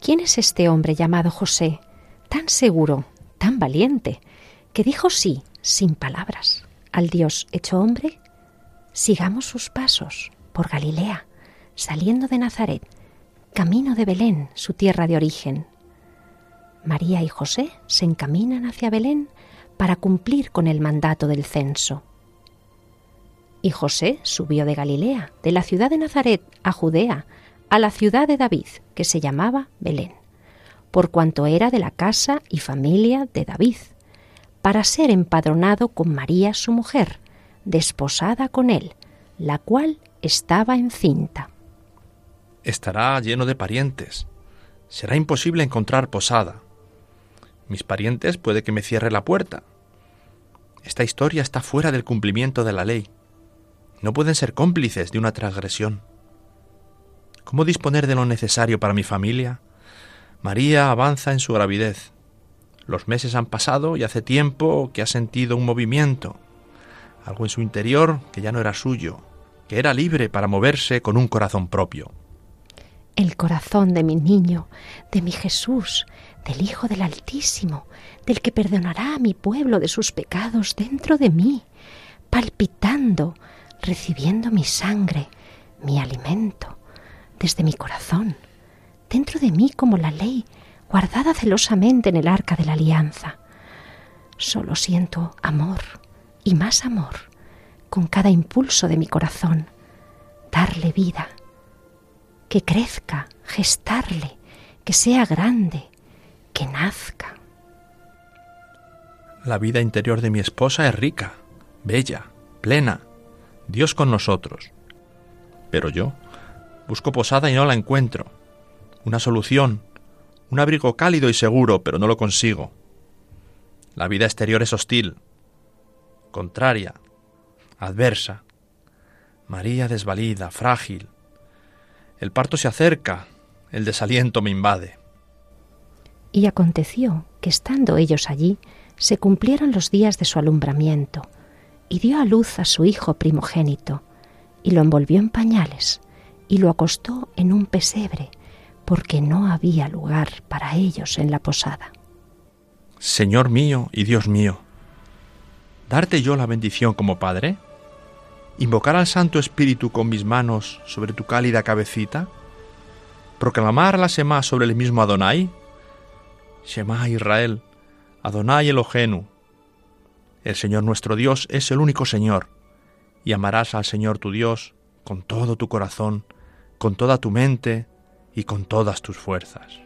¿Quién es este hombre llamado José, tan seguro, tan valiente, que dijo sí, sin palabras, al Dios hecho hombre? Sigamos sus pasos por Galilea, saliendo de Nazaret, camino de Belén, su tierra de origen. María y José se encaminan hacia Belén para cumplir con el mandato del censo. Y José subió de Galilea, de la ciudad de Nazaret, a Judea, a la ciudad de David, que se llamaba Belén, por cuanto era de la casa y familia de David, para ser empadronado con María su mujer, desposada con él, la cual estaba encinta. Estará lleno de parientes. Será imposible encontrar posada. Mis parientes puede que me cierre la puerta. Esta historia está fuera del cumplimiento de la ley. No pueden ser cómplices de una transgresión. ¿Cómo disponer de lo necesario para mi familia? María avanza en su gravidez. Los meses han pasado y hace tiempo que ha sentido un movimiento, algo en su interior que ya no era suyo, que era libre para moverse con un corazón propio. El corazón de mi niño, de mi Jesús, del Hijo del Altísimo, del que perdonará a mi pueblo de sus pecados dentro de mí, palpitando, recibiendo mi sangre, mi alimento, desde mi corazón, dentro de mí como la ley, guardada celosamente en el arca de la alianza. Solo siento amor y más amor con cada impulso de mi corazón, darle vida, que crezca, gestarle, que sea grande, que nazca. La vida interior de mi esposa es rica, bella, plena, Dios con nosotros. Pero yo, Busco posada y no la encuentro. Una solución, un abrigo cálido y seguro, pero no lo consigo. La vida exterior es hostil, contraria, adversa. María desvalida, frágil. El parto se acerca, el desaliento me invade. Y aconteció que estando ellos allí, se cumplieron los días de su alumbramiento, y dio a luz a su hijo primogénito, y lo envolvió en pañales, y lo acostó en un pesebre, porque no había lugar para ellos en la posada. Señor mío y Dios mío, ¿darte yo la bendición como Padre? ¿Invocar al Santo Espíritu con mis manos sobre tu cálida cabecita? ¿Proclamar la Semá sobre el mismo Adonai? Shema Israel, Adonai Elohenu. El Señor nuestro Dios es el único Señor, y amarás al Señor tu Dios con todo tu corazón, con toda tu mente y con todas tus fuerzas.